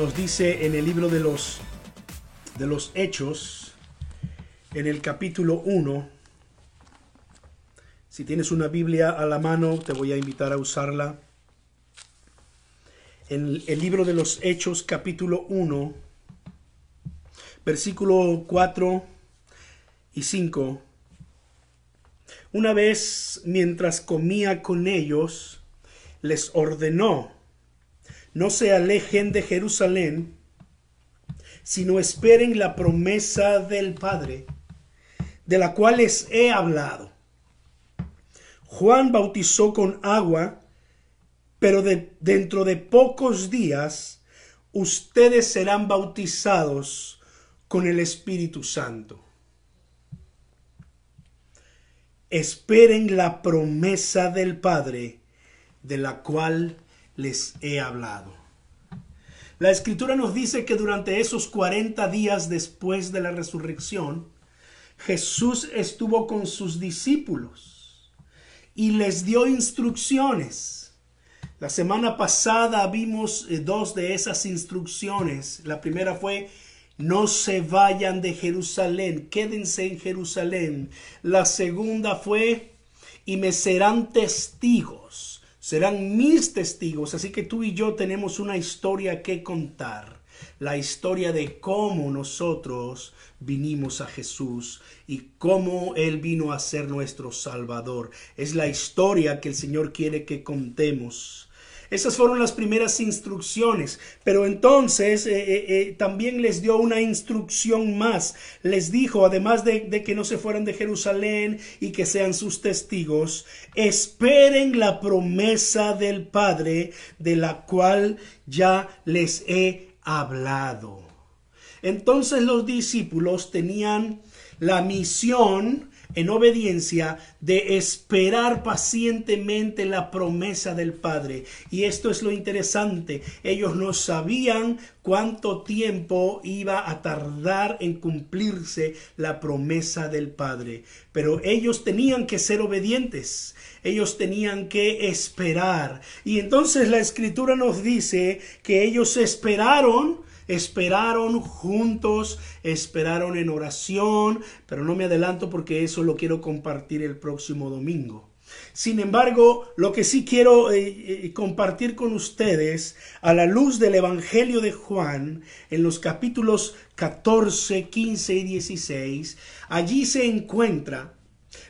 nos dice en el libro de los, de los Hechos, en el capítulo 1, si tienes una Biblia a la mano, te voy a invitar a usarla. En el libro de los Hechos, capítulo 1, versículo 4 y 5. Una vez, mientras comía con ellos, les ordenó, no se alejen de Jerusalén, sino esperen la promesa del Padre, de la cual les he hablado. Juan bautizó con agua, pero de, dentro de pocos días ustedes serán bautizados con el Espíritu Santo. Esperen la promesa del Padre, de la cual les he hablado. La escritura nos dice que durante esos 40 días después de la resurrección, Jesús estuvo con sus discípulos y les dio instrucciones. La semana pasada vimos eh, dos de esas instrucciones. La primera fue, no se vayan de Jerusalén, quédense en Jerusalén. La segunda fue, y me serán testigos serán mis testigos. Así que tú y yo tenemos una historia que contar. La historia de cómo nosotros vinimos a Jesús y cómo Él vino a ser nuestro Salvador. Es la historia que el Señor quiere que contemos. Esas fueron las primeras instrucciones. Pero entonces eh, eh, eh, también les dio una instrucción más. Les dijo, además de, de que no se fueran de Jerusalén y que sean sus testigos, esperen la promesa del Padre de la cual ya les he hablado. Entonces los discípulos tenían la misión en obediencia de esperar pacientemente la promesa del Padre. Y esto es lo interesante. Ellos no sabían cuánto tiempo iba a tardar en cumplirse la promesa del Padre. Pero ellos tenían que ser obedientes. Ellos tenían que esperar. Y entonces la escritura nos dice que ellos esperaron esperaron juntos, esperaron en oración, pero no me adelanto porque eso lo quiero compartir el próximo domingo. Sin embargo, lo que sí quiero eh, eh, compartir con ustedes a la luz del Evangelio de Juan, en los capítulos 14, 15 y 16, allí se encuentra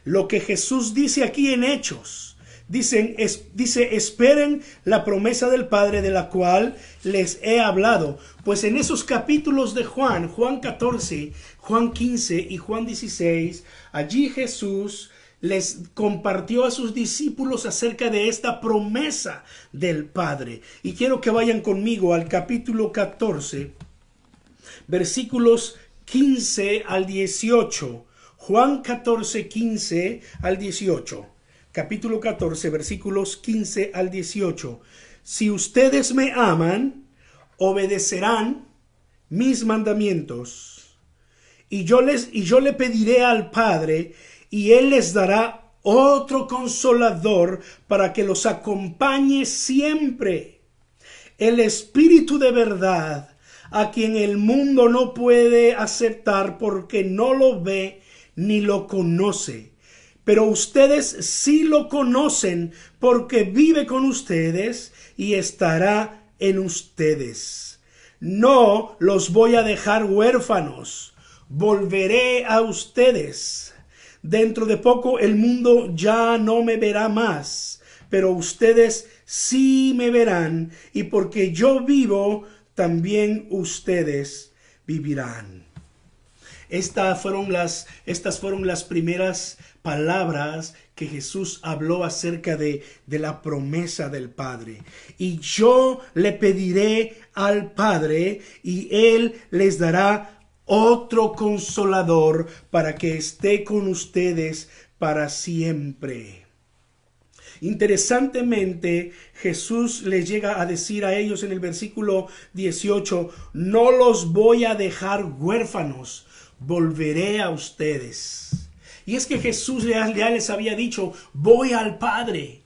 lo que Jesús dice aquí en Hechos Dicen, dice, esperen la promesa del Padre de la cual les he hablado. Pues en esos capítulos de Juan, Juan 14, Juan 15 y Juan 16, allí Jesús les compartió a sus discípulos acerca de esta promesa del Padre. Y quiero que vayan conmigo al capítulo 14, versículos 15 al 18. Juan 14, 15 al 18 capítulo 14, versículos 15 al 18. Si ustedes me aman, obedecerán mis mandamientos. Y yo les y yo le pediré al Padre y él les dará otro consolador para que los acompañe siempre. El Espíritu de verdad, a quien el mundo no puede aceptar porque no lo ve ni lo conoce pero ustedes sí lo conocen porque vive con ustedes y estará en ustedes. No los voy a dejar huérfanos, volveré a ustedes. Dentro de poco el mundo ya no me verá más, pero ustedes sí me verán y porque yo vivo, también ustedes vivirán. Estas fueron las, estas fueron las primeras palabras que Jesús habló acerca de, de la promesa del Padre. Y yo le pediré al Padre y Él les dará otro consolador para que esté con ustedes para siempre. Interesantemente, Jesús les llega a decir a ellos en el versículo 18, no los voy a dejar huérfanos, volveré a ustedes. Y es que Jesús ya, les había dicho, voy al Padre.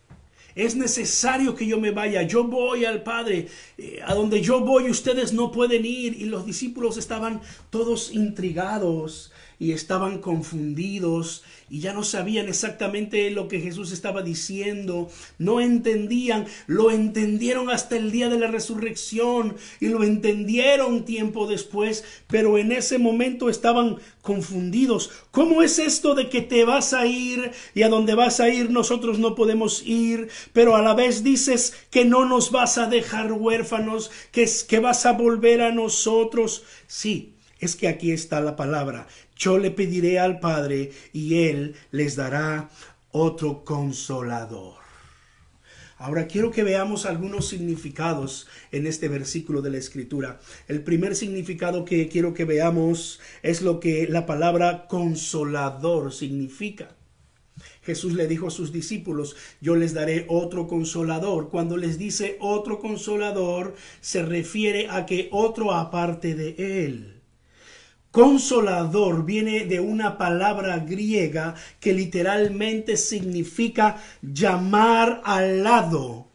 es necesario que yo me vaya, yo voy al Padre, eh, a donde yo voy ustedes no pueden ir. Y los discípulos estaban todos intrigados y estaban confundidos y ya no sabían exactamente lo que Jesús estaba diciendo, no entendían, lo entendieron hasta el día de la resurrección y lo entendieron tiempo después, pero en ese momento estaban confundidos. ¿Cómo es esto de que te vas a ir y a donde vas a ir nosotros no podemos ir, pero a la vez dices que no nos vas a dejar huérfanos, que, que vas a volver a nosotros? Sí, es que aquí está la palabra. Yo le pediré al Padre y Él les dará otro consolador. Ahora quiero que veamos algunos significados en este versículo de la Escritura. El primer significado que quiero que veamos es lo que la palabra consolador significa. Jesús le dijo a sus discípulos, yo les daré otro consolador. Cuando les dice otro consolador, se refiere a que otro aparte de él. Consolador viene de una palabra griega que literalmente significa llamar al lado,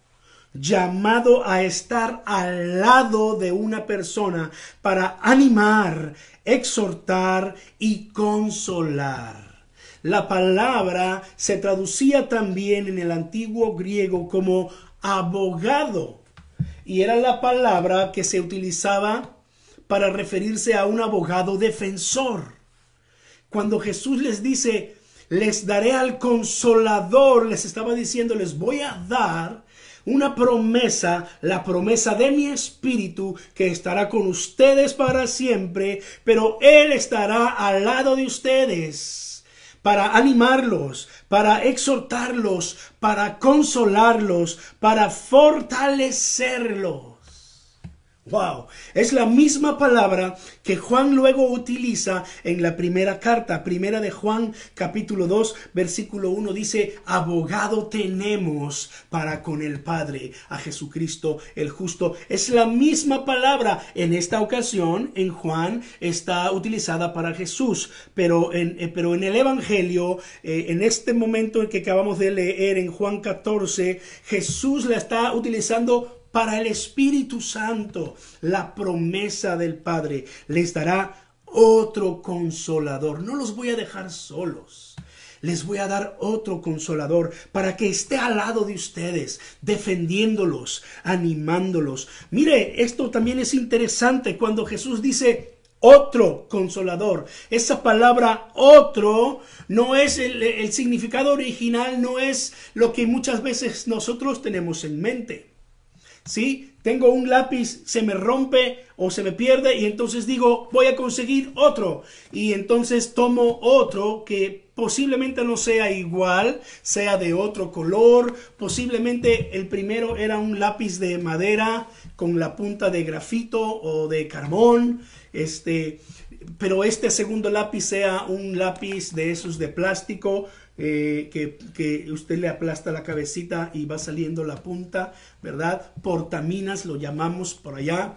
llamado a estar al lado de una persona para animar, exhortar y consolar. La palabra se traducía también en el antiguo griego como abogado y era la palabra que se utilizaba para referirse a un abogado defensor. Cuando Jesús les dice, les daré al consolador, les estaba diciendo, les voy a dar una promesa, la promesa de mi espíritu que estará con ustedes para siempre, pero Él estará al lado de ustedes para animarlos, para exhortarlos, para consolarlos, para fortalecerlos. Wow, es la misma palabra que Juan luego utiliza en la primera carta, primera de Juan capítulo 2 versículo 1 dice, abogado tenemos para con el Padre, a Jesucristo el justo. Es la misma palabra, en esta ocasión en Juan está utilizada para Jesús, pero en, eh, pero en el Evangelio, eh, en este momento en que acabamos de leer en Juan 14, Jesús la está utilizando para el Espíritu Santo, la promesa del Padre les dará otro consolador. No los voy a dejar solos. Les voy a dar otro consolador para que esté al lado de ustedes, defendiéndolos, animándolos. Mire, esto también es interesante cuando Jesús dice, otro consolador. Esa palabra otro no es el, significado original, no es lo que muchas veces nosotros tenemos en mente. ¿Sí? Tengo un lápiz, se me rompe o se me pierde y entonces digo, voy a conseguir otro. Y entonces tomo otro que posiblemente no sea igual, sea de otro color, posiblemente el primero era un lápiz de madera con la punta de grafito o de carbón, este, pero este segundo lápiz sea un lápiz de esos de plástico eh, que, usted le aplasta la cabecita y va saliendo la punta, ¿verdad? Portaminas lo llamamos por allá.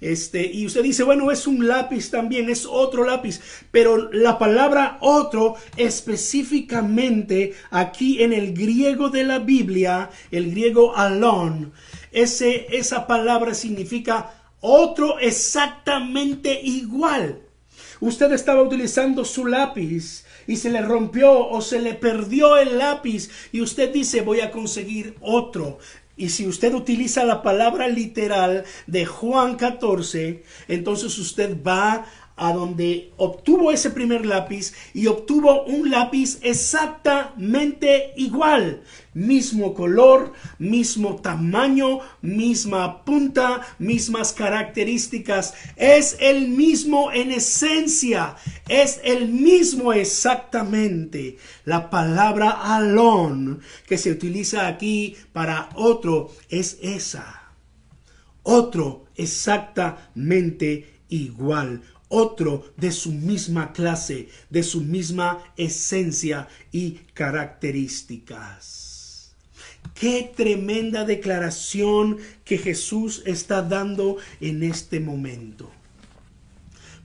Este, y usted dice, bueno, es un lápiz también, es otro lápiz, pero la palabra otro específicamente aquí en el griego de la Biblia, el griego alon, ese, esa palabra significa otro exactamente igual. Usted estaba utilizando su lápiz y se le rompió o se le perdió el lápiz y usted dice voy a conseguir otro. Y si usted utiliza la palabra literal de Juan 14, entonces usted va a donde obtuvo ese primer lápiz y obtuvo un lápiz exactamente igual. Mismo color, mismo tamaño, misma punta, mismas características. Es el mismo en esencia. Es el mismo exactamente. La palabra alon que se utiliza aquí para otro es esa. Otro exactamente igual otro de su misma clase, de su misma esencia y características. Qué tremenda declaración que Jesús está dando en este momento.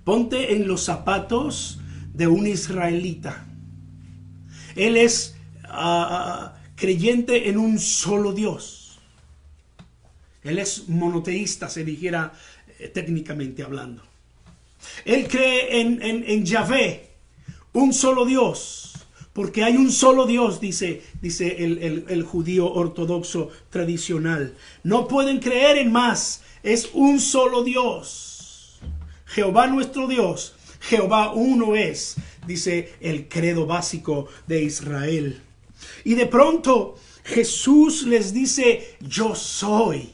Ponte en los zapatos de un israelita. Él es, uh, creyente en un solo Dios. Él es monoteísta, se dijera eh, técnicamente hablando. Él cree en, en, Yahvé, un solo Dios, porque hay un solo Dios, dice, dice el, el, judío ortodoxo tradicional. No pueden creer en más, es un solo Dios. Jehová nuestro Dios, Jehová uno es, dice el credo básico de Israel. Y de pronto Jesús les dice, yo soy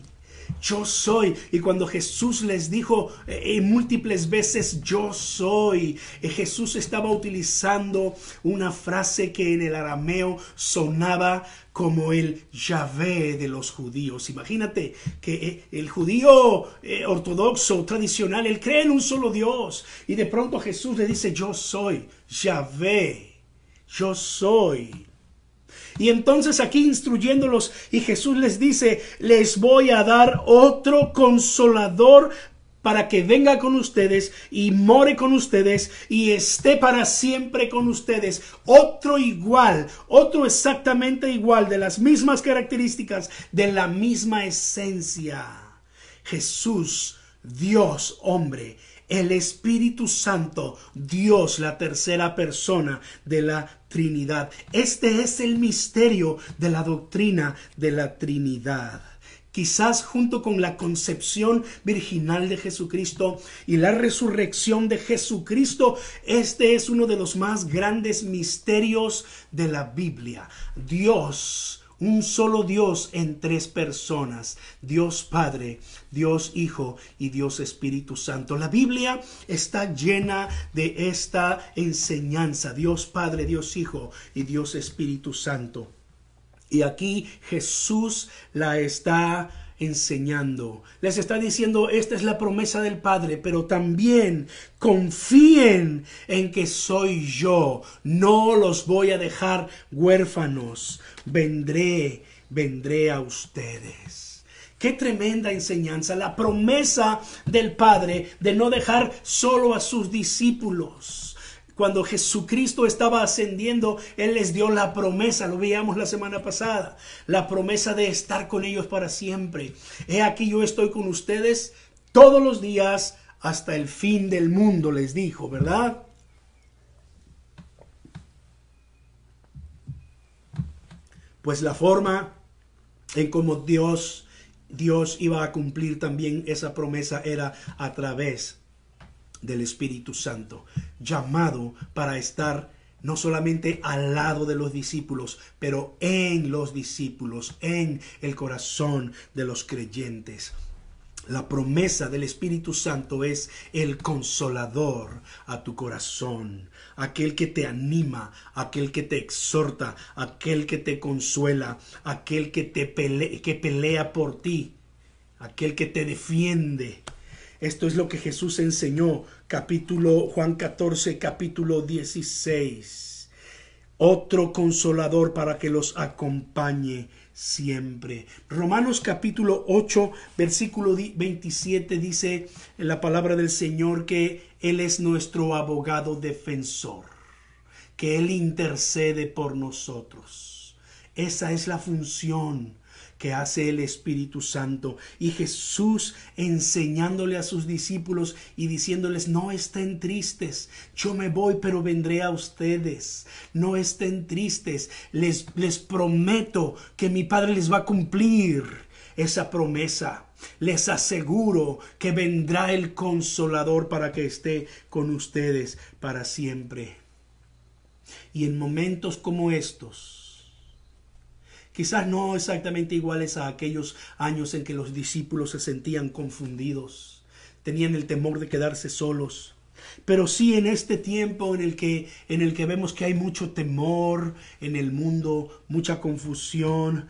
yo soy. Y cuando Jesús les dijo eh, múltiples veces, yo soy, eh, Jesús estaba utilizando una frase que en el arameo sonaba como el Yahvé de los judíos. Imagínate que eh, el judío ortodoxo, tradicional, él cree en un solo Dios. Y de pronto Jesús le dice, yo soy Yahvé, yo soy. Y entonces aquí instruyéndolos y Jesús les dice, les voy a dar otro consolador para que venga con ustedes y more con ustedes y esté para siempre con ustedes. Otro igual, otro exactamente igual, de las mismas características, de la misma esencia. Jesús, Dios, hombre, el Espíritu Santo, Dios, la tercera persona de la Trinidad. Este es el misterio de la doctrina de la Trinidad. Quizás junto con la concepción virginal de Jesucristo y la resurrección de Jesucristo, este es uno de los más grandes misterios de la Biblia. Dios un solo Dios en tres personas, Dios Padre, Dios Hijo y Dios Espíritu Santo. La Biblia está llena de esta enseñanza, Dios Padre, Dios Hijo y Dios Espíritu Santo. Y aquí Jesús la está enseñando. Les está diciendo, esta es la promesa del Padre, pero también confíen en que soy yo. No los voy a dejar huérfanos. Vendré, vendré a ustedes. Qué tremenda enseñanza, la promesa del Padre de no dejar solo a sus discípulos cuando Jesucristo estaba ascendiendo, Él les dio la promesa, lo veíamos la semana pasada, la promesa de estar con ellos para siempre. He aquí yo estoy con ustedes todos los días hasta el fin del mundo, les dijo, ¿verdad? Pues la forma en cómo Dios Dios iba a cumplir también esa promesa era a través del Espíritu Santo, llamado para estar no solamente al lado de los discípulos, pero en los discípulos, en el corazón de los creyentes. La promesa del Espíritu Santo es el consolador a tu corazón, aquel que te anima, aquel que te exhorta, aquel que te consuela, aquel que te que pelea por ti, aquel que te defiende. Esto es lo que Jesús enseñó, capítulo Juan 14, capítulo 16. Otro consolador para que los acompañe siempre. Romanos capítulo 8, versículo 27 dice en la palabra del Señor que Él es nuestro abogado defensor, que Él intercede por nosotros. Esa es la función que hace el Espíritu Santo. Y Jesús enseñándole a sus discípulos y diciéndoles, no estén tristes, yo me voy, pero vendré a ustedes. No estén tristes, les, les prometo que mi Padre les va a cumplir esa promesa. Les aseguro que vendrá el consolador para que esté con ustedes para siempre. Y en momentos como estos, quizás no exactamente iguales a aquellos años en que los discípulos se sentían confundidos, tenían el temor de quedarse solos, pero sí en este tiempo en el que en el que vemos que hay mucho temor en el mundo, mucha confusión,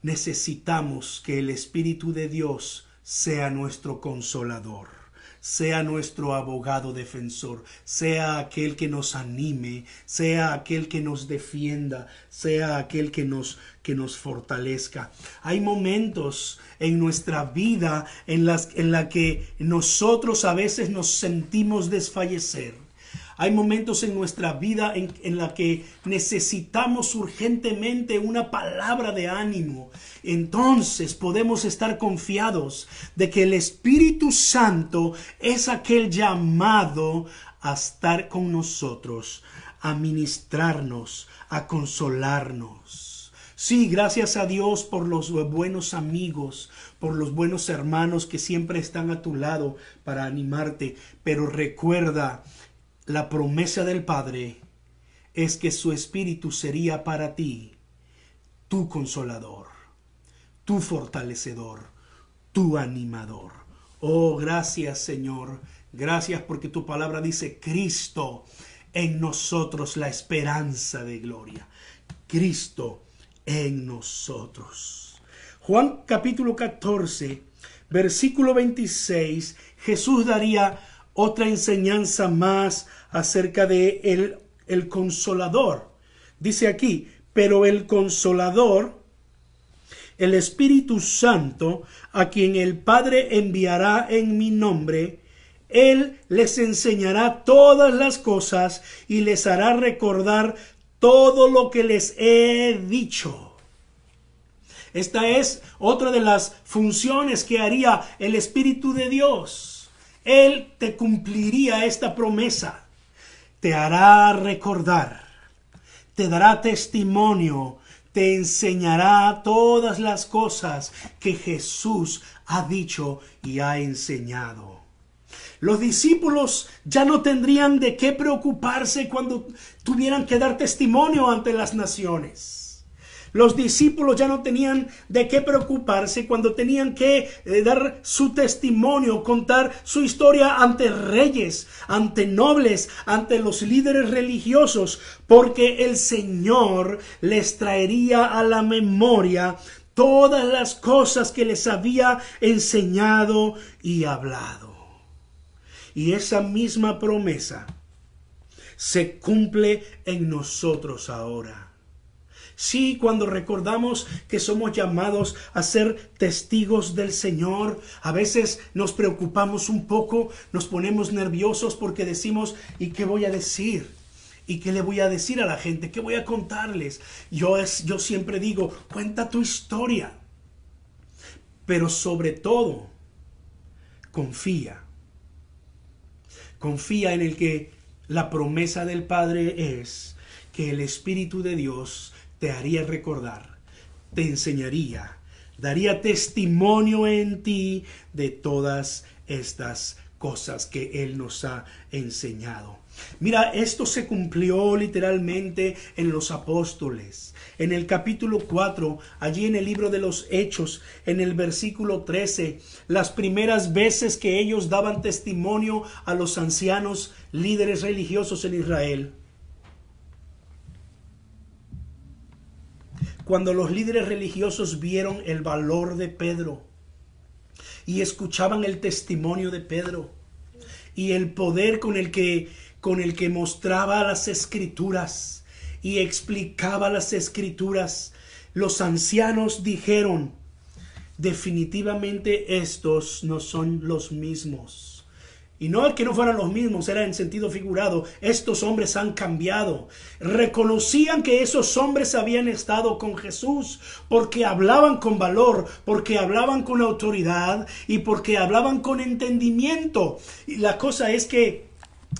necesitamos que el espíritu de Dios sea nuestro consolador sea nuestro abogado defensor, sea aquel que nos anime, sea aquel que nos defienda, sea aquel que nos que nos fortalezca. Hay momentos en nuestra vida en las en la que nosotros a veces nos sentimos desfallecer. Hay momentos en nuestra vida en, en la que necesitamos urgentemente una palabra de ánimo. Entonces podemos estar confiados de que el Espíritu Santo es aquel llamado a estar con nosotros, a ministrarnos, a consolarnos. Sí, gracias a Dios por los buenos amigos, por los buenos hermanos que siempre están a tu lado para animarte, pero recuerda, la promesa del Padre es que su espíritu sería para ti tu consolador, tu fortalecedor, tu animador. Oh, gracias Señor, gracias porque tu palabra dice Cristo en nosotros la esperanza de gloria. Cristo en nosotros. Juan capítulo 14, versículo 26, Jesús daría otra enseñanza más acerca de el, el consolador. Dice aquí, pero el consolador, el Espíritu Santo, a quien el Padre enviará en mi nombre, él les enseñará todas las cosas y les hará recordar todo lo que les he dicho. Esta es otra de las funciones que haría el Espíritu de Dios. Él te cumpliría esta promesa. Te hará recordar. Te dará testimonio. Te enseñará todas las cosas que Jesús ha dicho y ha enseñado. Los discípulos ya no tendrían de qué preocuparse cuando tuvieran que dar testimonio ante las naciones. Los discípulos ya no tenían de qué preocuparse cuando tenían que eh, dar su testimonio, contar su historia ante reyes, ante nobles, ante los líderes religiosos, porque el Señor les traería a la memoria todas las cosas que les había enseñado y hablado. Y esa misma promesa se cumple en nosotros ahora. Sí, cuando recordamos que somos llamados a ser testigos del Señor, a veces nos preocupamos un poco, nos ponemos nerviosos porque decimos, ¿y qué voy a decir? ¿Y qué le voy a decir a la gente? ¿Qué voy a contarles? Yo, es, yo siempre digo, cuenta tu historia. Pero sobre todo, confía. Confía en el que la promesa del Padre es que el Espíritu de Dios te haría recordar, te enseñaría, daría testimonio en ti de todas estas cosas que Él nos ha enseñado. Mira, esto se cumplió literalmente en los apóstoles. En el capítulo 4, allí en el libro de los Hechos, en el versículo 13, las primeras veces que ellos daban testimonio a los ancianos líderes religiosos en Israel. Cuando los líderes religiosos vieron el valor de Pedro y escuchaban el testimonio de Pedro y el poder con el que con el que mostraba las escrituras y explicaba las escrituras, los ancianos dijeron, definitivamente estos no son los mismos y no es que no fueran los mismos, era en sentido figurado. Estos hombres han cambiado. Reconocían que esos hombres habían estado con Jesús porque hablaban con valor, porque hablaban con autoridad y porque hablaban con entendimiento. Y la cosa es que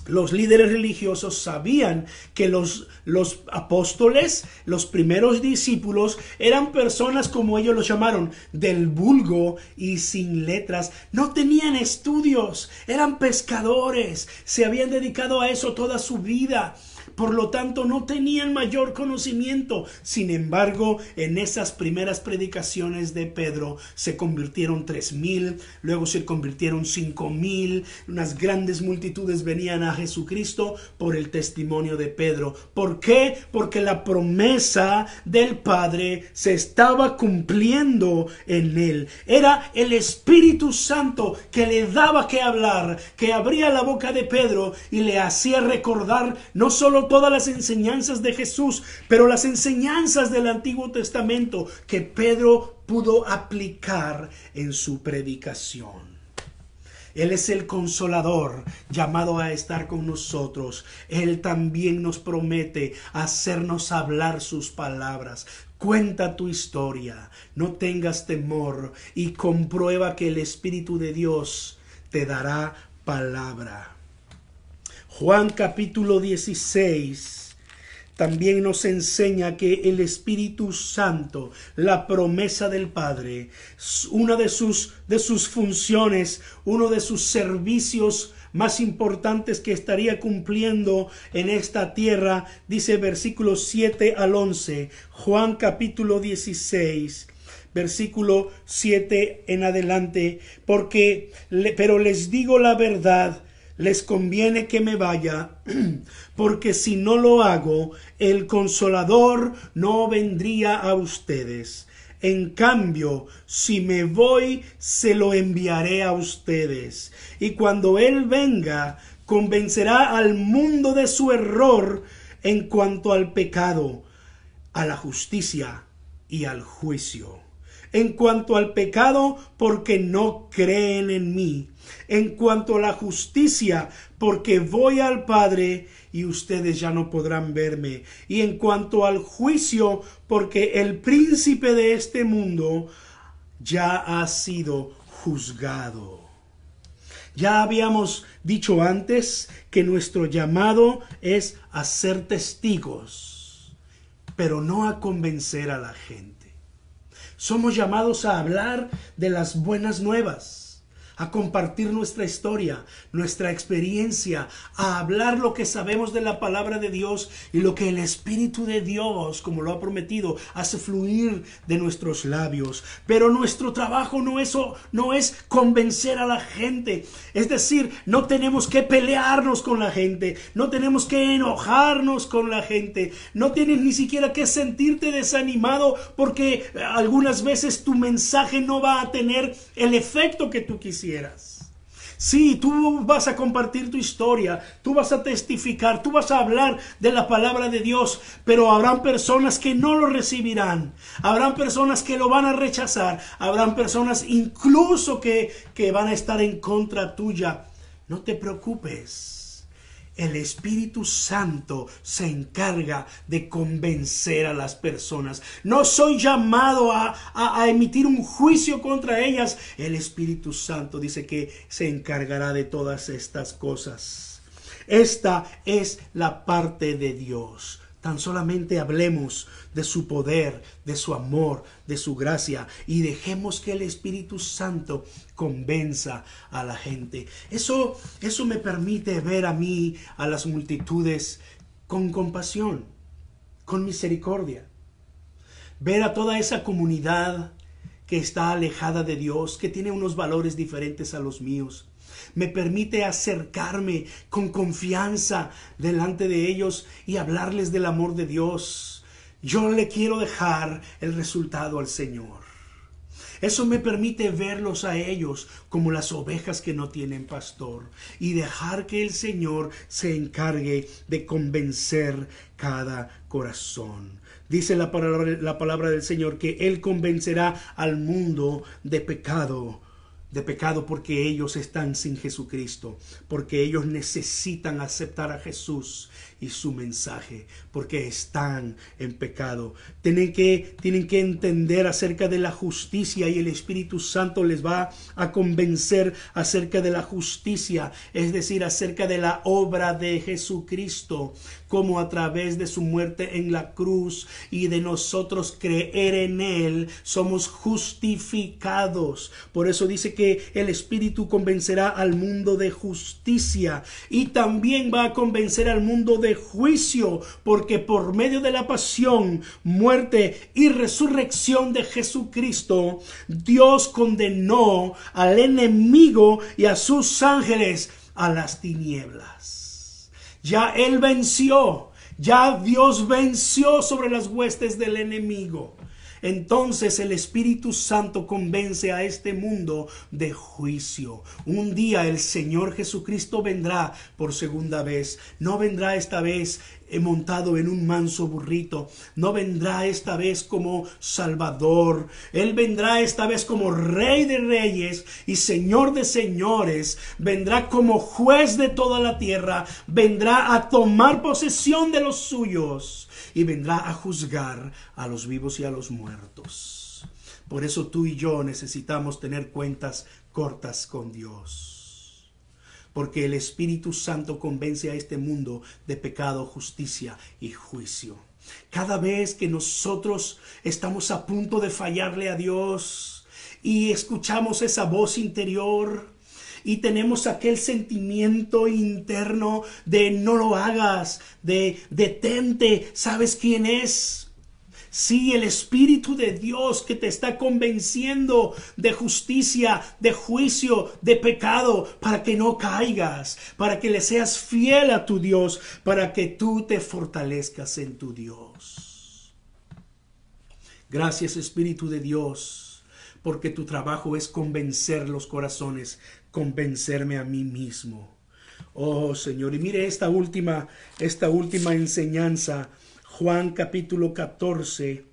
los líderes religiosos sabían que los, los, apóstoles, los primeros discípulos, eran personas como ellos los llamaron, del vulgo y sin letras. No tenían estudios, eran pescadores, se habían dedicado a eso toda su vida por lo tanto no tenían mayor conocimiento. Sin embargo, en esas primeras predicaciones de Pedro se convirtieron tres mil, luego se convirtieron cinco mil, unas grandes multitudes venían a Jesucristo por el testimonio de Pedro. ¿Por qué? Porque la promesa del Padre se estaba cumpliendo en él. Era el Espíritu Santo que le daba que hablar, que abría la boca de Pedro y le hacía recordar no solo todas las enseñanzas de Jesús, pero las enseñanzas del Antiguo Testamento que Pedro pudo aplicar en su predicación. Él es el consolador llamado a estar con nosotros. Él también nos promete hacernos hablar sus palabras. Cuenta tu historia, no tengas temor y comprueba que el Espíritu de Dios te dará palabra. Juan capítulo 16 también nos enseña que el Espíritu Santo, la promesa del Padre, una de sus, de sus funciones, uno de sus servicios más importantes que estaría cumpliendo en esta tierra, dice versículos 7 al 11, Juan capítulo 16 versículo 7 en adelante, porque, pero les digo la verdad, les conviene que me vaya, porque si no lo hago, el consolador no vendría a ustedes. En cambio, si me voy, se lo enviaré a ustedes. Y cuando Él venga, convencerá al mundo de su error en cuanto al pecado, a la justicia y al juicio. En cuanto al pecado, porque no creen en mí en cuanto a la justicia, porque voy al Padre y ustedes ya no podrán verme. Y en cuanto al juicio, porque el príncipe de este mundo ya ha sido juzgado. Ya habíamos dicho antes que nuestro llamado es a ser testigos, pero no a convencer a la gente. Somos llamados a hablar de las buenas nuevas a compartir nuestra historia, nuestra experiencia, a hablar lo que sabemos de la palabra de Dios y lo que el Espíritu de Dios, como lo ha prometido, hace fluir de nuestros labios. Pero nuestro trabajo no es, no es convencer a la gente. Es decir, no tenemos que pelearnos con la gente, no tenemos que enojarnos con la gente, no tienes ni siquiera que sentirte desanimado porque algunas veces tu mensaje no va a tener el efecto que tú quisieras. Sí, tú vas a compartir tu historia, tú vas a testificar, tú vas a hablar de la palabra de Dios, pero habrán personas que no lo recibirán, habrán personas que lo van a rechazar, habrán personas incluso que, que van a estar en contra tuya. No te preocupes el Espíritu Santo se encarga de convencer a las personas. No soy llamado a, emitir un juicio contra ellas. El Espíritu Santo dice que se encargará de todas estas cosas. Esta es la parte de Dios. Tan solamente hablemos de su poder, de su amor, de su gracia y dejemos que el Espíritu Santo convenza a la gente. Eso eso me permite ver a mí a las multitudes con compasión, con misericordia. Ver a toda esa comunidad que está alejada de Dios, que tiene unos valores diferentes a los míos me permite acercarme con confianza delante de ellos y hablarles del amor de Dios. Yo le quiero dejar el resultado al Señor. Eso me permite verlos a ellos como las ovejas que no tienen pastor y dejar que el Señor se encargue de convencer cada corazón. Dice la palabra, la palabra del Señor que Él convencerá al mundo de pecado, de pecado porque ellos están sin Jesucristo, porque ellos necesitan aceptar a Jesús y su mensaje, porque están en pecado. Tienen que, tienen que entender acerca de la justicia y el Espíritu Santo les va a convencer acerca de la justicia, es decir, acerca de la obra de Jesucristo, como a través de su muerte en la cruz y de nosotros creer en Él, somos justificados. Por eso dice que el Espíritu convencerá al mundo de justicia y también va a convencer al mundo de juicio, porque por medio de la pasión, muerte y resurrección de Jesucristo, Dios condenó al enemigo y a sus ángeles a las tinieblas. Ya Él venció, ya Dios venció sobre las huestes del enemigo. Entonces el Espíritu Santo convence a este mundo de juicio. Un día el Señor Jesucristo vendrá por segunda vez. No vendrá esta vez montado en un manso burrito. No vendrá esta vez como Salvador. Él vendrá esta vez como Rey de Reyes y Señor de Señores. Vendrá como juez de toda la tierra. Vendrá a tomar posesión de los suyos y vendrá a juzgar a los vivos y a los muertos. Por eso tú y yo necesitamos tener cuentas cortas con Dios porque el Espíritu Santo convence a este mundo de pecado, justicia y juicio. Cada vez que nosotros estamos a punto de fallarle a Dios y escuchamos esa voz interior, y tenemos aquel sentimiento interno de no lo hagas, de detente, ¿sabes quién es? Sí, el Espíritu de Dios que te está convenciendo de justicia, de juicio, de pecado, para que no caigas, para que le seas fiel a tu Dios, para que tú te fortalezcas en tu Dios. Gracias Espíritu de Dios, porque tu trabajo es convencer los corazones, convencerme a mí mismo. Oh Señor, y mire esta última, esta última enseñanza Juan capítulo 14,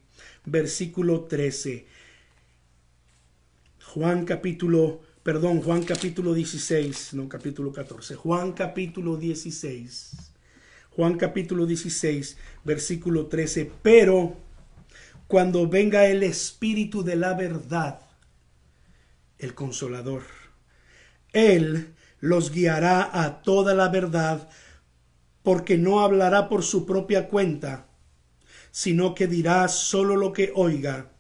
versículo 13. Juan capítulo, perdón, Juan capítulo 16, no capítulo 14. Juan capítulo 16. Juan capítulo 16, versículo 13. Pero cuando venga el Espíritu de la verdad, el consolador, Él los guiará a toda la verdad, porque no hablará por su propia cuenta sino que dirá solo lo que oiga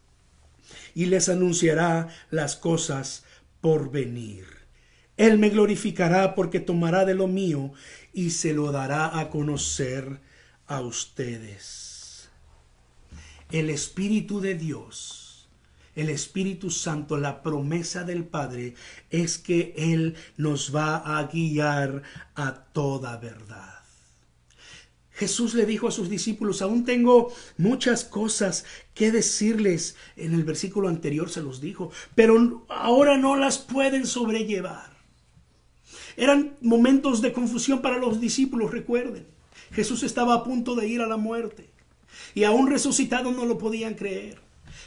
y les anunciará las cosas por venir. Él me glorificará porque tomará de lo mío y se lo dará a conocer a ustedes. El Espíritu de Dios, el Espíritu Santo, la promesa del Padre es que Él nos va a guiar a toda verdad. Jesús le dijo a sus discípulos, aún tengo muchas cosas que decirles. En el versículo anterior se los dijo, pero ahora no las pueden sobrellevar. Eran momentos de confusión para los discípulos, recuerden. Jesús estaba a punto de ir a la muerte y aún resucitado no lo podían creer.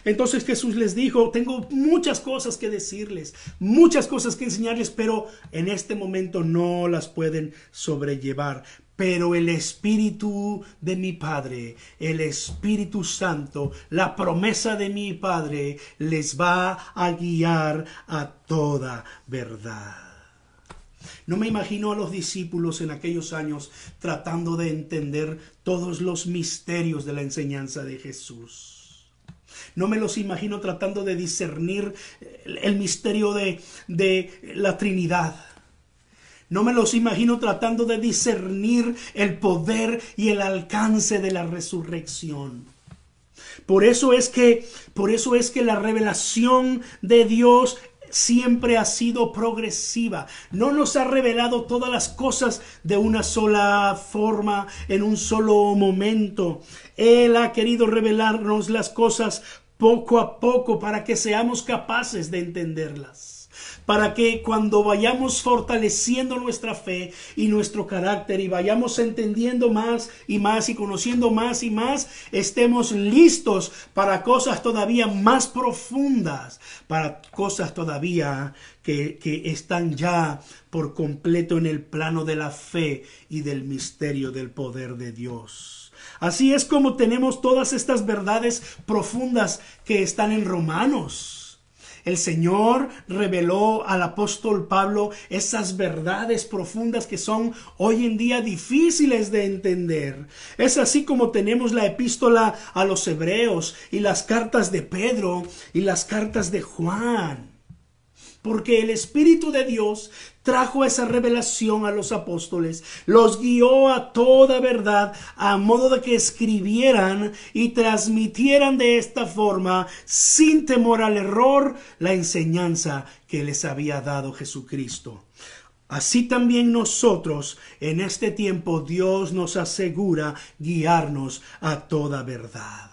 Entonces Jesús les dijo, tengo muchas cosas que decirles, muchas cosas que enseñarles, pero en este momento no las pueden sobrellevar. Pero el Espíritu de mi Padre, el Espíritu Santo, la promesa de mi Padre, les va a guiar a toda verdad. No me imagino a los discípulos en aquellos años tratando de entender todos los misterios de la enseñanza de Jesús. No me los imagino tratando de discernir el misterio de, de la Trinidad no me los imagino tratando de discernir el poder y el alcance de la resurrección. Por eso es que, por eso es que la revelación de Dios siempre ha sido progresiva. No nos ha revelado todas las cosas de una sola forma, en un solo momento. Él ha querido revelarnos las cosas poco a poco para que seamos capaces de entenderlas para que cuando vayamos fortaleciendo nuestra fe y nuestro carácter y vayamos entendiendo más y más y conociendo más y más, estemos listos para cosas todavía más profundas, para cosas todavía que, que están ya por completo en el plano de la fe y del misterio del poder de Dios. Así es como tenemos todas estas verdades profundas que están en Romanos. El Señor reveló al apóstol Pablo esas verdades profundas que son hoy en día difíciles de entender. Es así como tenemos la epístola a los hebreos y las cartas de Pedro y las cartas de Juan porque el Espíritu de Dios trajo esa revelación a los apóstoles, los guió a toda verdad, a modo de que escribieran y transmitieran de esta forma, sin temor al error, la enseñanza que les había dado Jesucristo. Así también nosotros en este tiempo Dios nos asegura guiarnos a toda verdad.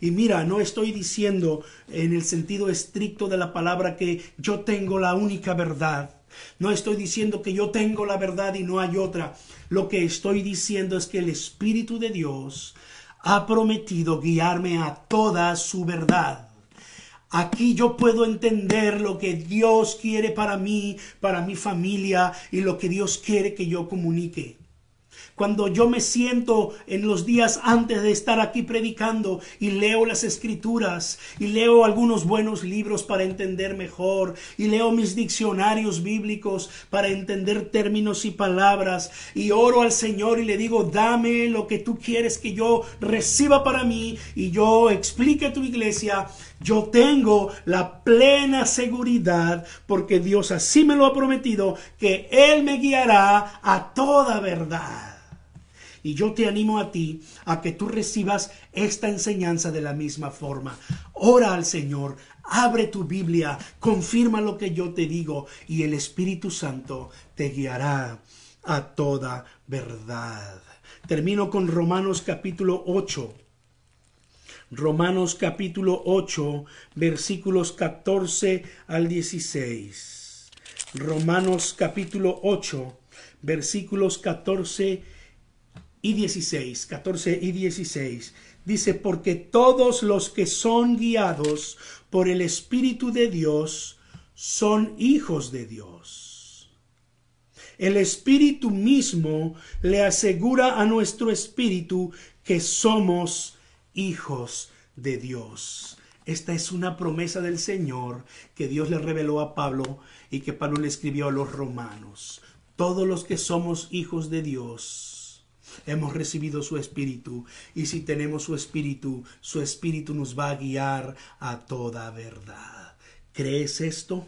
Y mira, no estoy diciendo en el sentido estricto de la palabra que yo tengo la única verdad. No estoy diciendo que yo tengo la verdad y no hay otra. Lo que estoy diciendo es que el Espíritu de Dios ha prometido guiarme a toda su verdad. Aquí yo puedo entender lo que Dios quiere para mí, para mi familia y lo que Dios quiere que yo comunique cuando yo me siento en los días antes de estar aquí predicando y leo las escrituras y leo algunos buenos libros para entender mejor y leo mis diccionarios bíblicos para entender términos y palabras y oro al Señor y le digo, dame lo que tú quieres que yo reciba para mí y yo explique a tu iglesia, yo tengo la plena seguridad, porque Dios así me lo ha prometido, que Él me guiará a toda verdad. Y yo te animo a ti a que tú recibas esta enseñanza de la misma forma. Ora al Señor, abre tu Biblia, confirma lo que yo te digo y el Espíritu Santo te guiará a toda verdad. Termino con Romanos capítulo 8. Romanos capítulo 8, versículos 14 al 16. Romanos capítulo 8, versículos 14 y 16, 14 y 16. Dice, porque todos los que son guiados por el Espíritu de Dios son hijos de Dios. El Espíritu mismo le asegura a nuestro espíritu que somos hijos de Dios. Esta es una promesa del Señor que Dios le reveló a Pablo y que Pablo le escribió a los romanos. Todos los que somos hijos de Dios hemos recibido su espíritu y si tenemos su espíritu, su espíritu nos va a guiar a toda verdad. ¿Crees esto?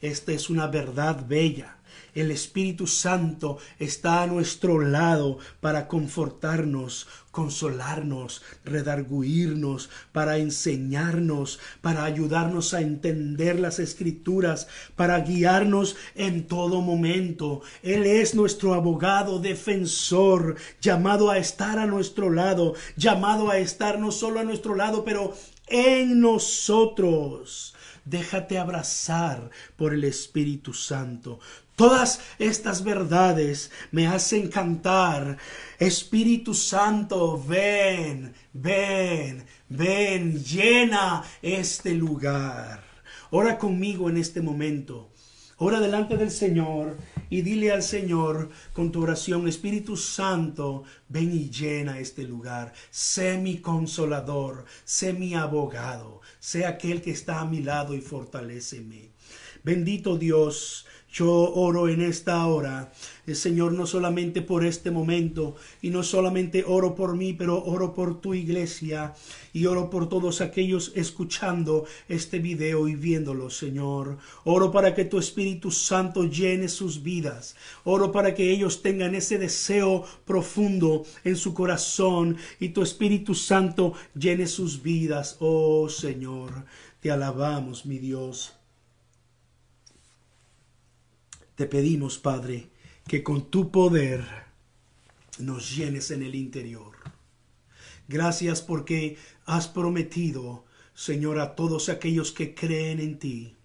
Esta es una verdad bella el Espíritu Santo está a nuestro lado para confortarnos, consolarnos, redarguirnos, para enseñarnos, para ayudarnos a entender las escrituras, para guiarnos en todo momento. Él es nuestro abogado defensor, llamado a estar a nuestro lado, llamado a estar no solo a nuestro lado, pero en nosotros. Déjate abrazar por el Espíritu Santo. Todas estas verdades me hacen cantar, Espíritu Santo, ven, ven, ven, llena este lugar. Ora conmigo en este momento. Ora delante del Señor y dile al Señor con tu oración, Espíritu Santo, ven y llena este lugar. Sé mi consolador, sé mi abogado, sé aquel que está a mi lado y fortaléceme. Bendito Dios, yo oro en esta hora, eh, Señor, no solamente por este momento, y no solamente oro por mí, pero oro por tu iglesia y oro por todos aquellos escuchando este video y viéndolo, Señor. Oro para que tu Espíritu Santo llene sus vidas. Oro para que ellos tengan ese deseo profundo en su corazón y tu Espíritu Santo llene sus vidas. Oh Señor, te alabamos, mi Dios. Te pedimos, Padre, que con tu poder nos llenes en el interior. Gracias porque has prometido, Señor, a todos aquellos que creen en ti,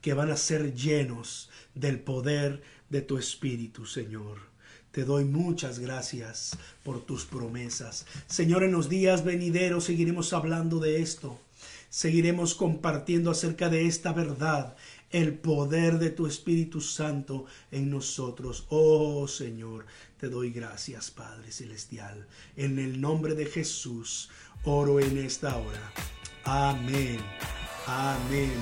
que van a ser llenos del poder de tu Espíritu, Señor. Te doy muchas gracias por tus promesas. Señor, en los días venideros seguiremos hablando de esto. Seguiremos compartiendo acerca de esta verdad el poder de tu Espíritu Santo en nosotros. Oh Señor, te doy gracias, Padre Celestial. En el nombre de Jesús, oro en esta hora. Amén. Amén.